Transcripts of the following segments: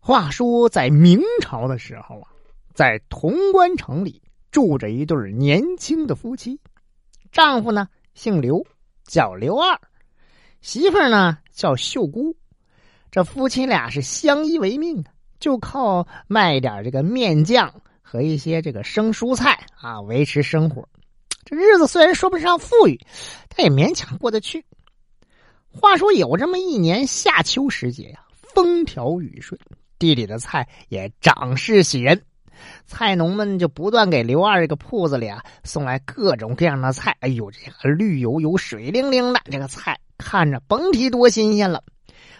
话说，在明朝的时候啊，在潼关城里住着一对年轻的夫妻，丈夫呢姓刘，叫刘二，媳妇呢叫秀姑。这夫妻俩是相依为命啊，就靠卖点这个面酱和一些这个生蔬菜啊维持生活。这日子虽然说不上富裕，但也勉强过得去。话说有这么一年夏秋时节呀，风调雨顺。地里的菜也长势喜人，菜农们就不断给刘二这个铺子里啊送来各种各样的菜。哎呦，这个绿油油、水灵灵的这个菜，看着甭提多新鲜了。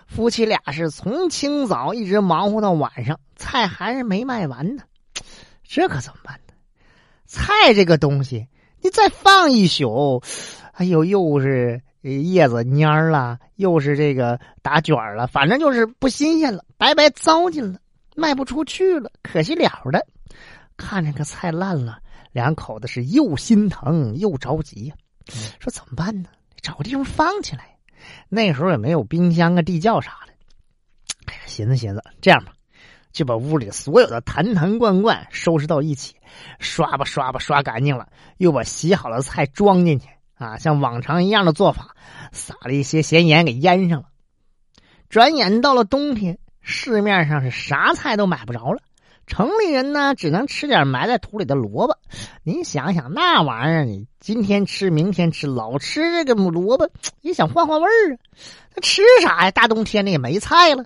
夫妻俩是从清早一直忙活到晚上，菜还是没卖完呢。这可怎么办呢？菜这个东西，你再放一宿，哎呦，又是。叶子蔫了，又是这个打卷了，反正就是不新鲜了，白白糟践了，卖不出去了，可惜了的。看这个菜烂了，两口子是又心疼又着急呀，说怎么办呢？找个地方放起来。那时候也没有冰箱啊、地窖啥的。哎呀，寻思寻思，这样吧，就把屋里所有的坛坛罐罐收拾到一起，刷吧刷吧刷干净了，又把洗好的菜装进去。啊，像往常一样的做法，撒了一些咸盐给腌上了。转眼到了冬天，市面上是啥菜都买不着了。城里人呢，只能吃点埋在土里的萝卜。您想想，那玩意儿，你今天吃，明天吃，老吃这个萝卜，也想换换味儿啊。那吃啥呀？大冬天的也没菜了。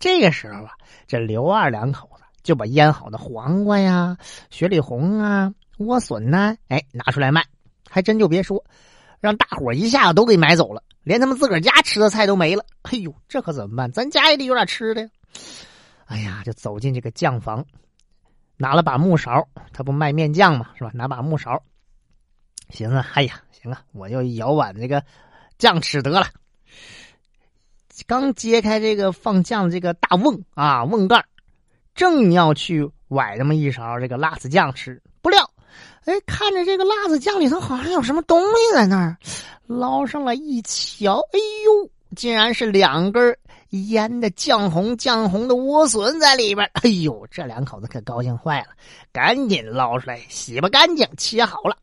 这个时候啊，这刘二两口子就把腌好的黄瓜呀、雪里红啊、莴笋呐，哎，拿出来卖。还真就别说。让大伙一下子都给买走了，连他们自个儿家吃的菜都没了。哎呦，这可怎么办？咱家也得有点吃的呀。哎呀，就走进这个酱房，拿了把木勺，他不卖面酱嘛，是吧？拿把木勺，寻思，哎呀，行啊，我就舀碗这个酱吃得了。刚揭开这个放酱的这个大瓮啊，瓮盖，正要去崴那么一勺这个辣子酱吃，不料。哎，看着这个辣子酱里头好像有什么东西在那儿，捞上来一瞧，哎呦，竟然是两根腌的酱红酱红的莴笋在里边。哎呦，这两口子可高兴坏了，赶紧捞出来洗吧干净，切好了。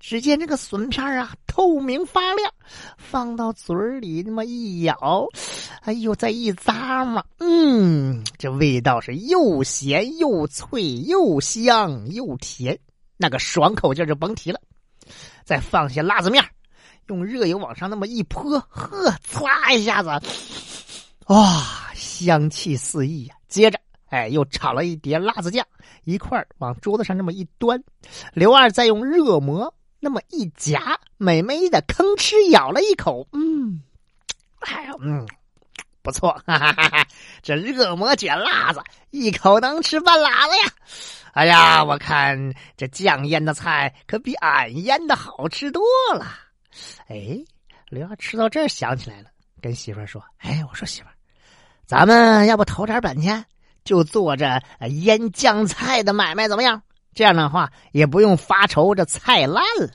只见这个笋片啊，透明发亮，放到嘴里那么一咬，哎呦，再一咂嘛，嗯，这味道是又咸又脆又香又甜。那个爽口劲就甭提了，再放些辣子面，用热油往上那么一泼，呵，唰一下子，哇，香气四溢呀！接着，哎，又炒了一碟辣子酱，一块往桌子上那么一端，刘二再用热馍那么一夹，美美的吭哧咬了一口，嗯，哎呀，嗯，不错，哈哈哈哈这热馍卷辣子，一口能吃半拉子呀！哎呀，我看这酱腌的菜可比俺腌的好吃多了。哎，刘二吃到这儿想起来了，跟媳妇儿说：“哎，我说媳妇儿，咱们要不投点本钱，就做这腌酱菜的买卖，怎么样？这样的话也不用发愁这菜烂了。”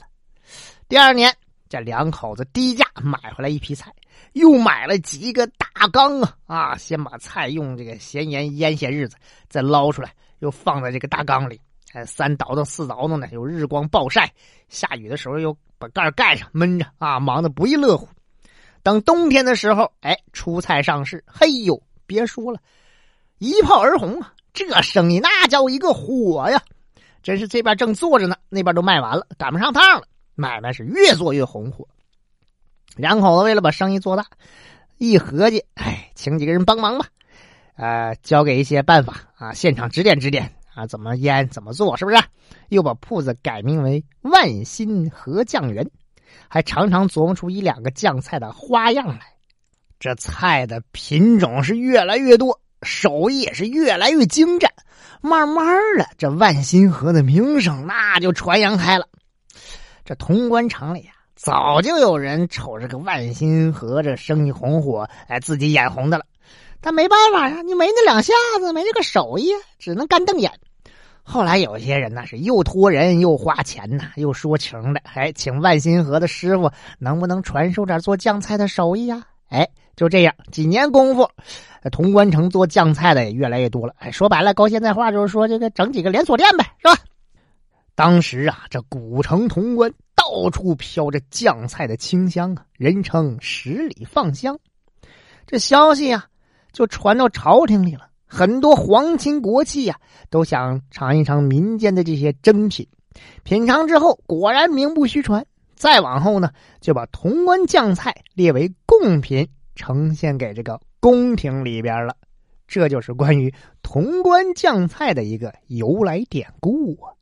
第二年，这两口子低价买回来一批菜，又买了几个大缸啊啊！先把菜用这个咸盐腌些日子，再捞出来。又放在这个大缸里，哎，三倒腾四倒腾的，有日光暴晒，下雨的时候又把盖盖上闷着啊，忙得不亦乐乎。等冬天的时候，哎，出菜上市，嘿呦，别说了，一炮而红啊！这生意那叫一个火呀！真是这边正做着呢，那边都卖完了，赶不上趟了，买卖是越做越红火。两口子为了把生意做大，一合计，哎，请几个人帮忙吧。呃，教给一些办法啊，现场指点指点啊，怎么腌，怎么做，是不是？又把铺子改名为万新和酱园，还常常琢磨出一两个酱菜的花样来。这菜的品种是越来越多，手艺也是越来越精湛。慢慢的，这万新河的名声那就传扬开了。这潼关城里啊，早就有人瞅这个万新河这生意红火，哎，自己眼红的了。但没办法呀，你没那两下子，没那个手艺，只能干瞪眼。后来有些人呢是又托人又花钱呐，又说情的，还请万新河的师傅能不能传授点做酱菜的手艺呀？哎，就这样，几年功夫，潼关城做酱菜的也越来越多了。哎，说白了，高现在话就是说，这个整几个连锁店呗，是吧？当时啊，这古城潼关到处飘着酱菜的清香啊，人称十里放香。这消息啊，就传到朝廷里了。很多皇亲国戚呀，都想尝一尝民间的这些珍品。品尝之后，果然名不虚传。再往后呢，就把潼关酱菜列为贡品，呈现给这个宫廷里边了。这就是关于潼关酱菜的一个由来典故啊。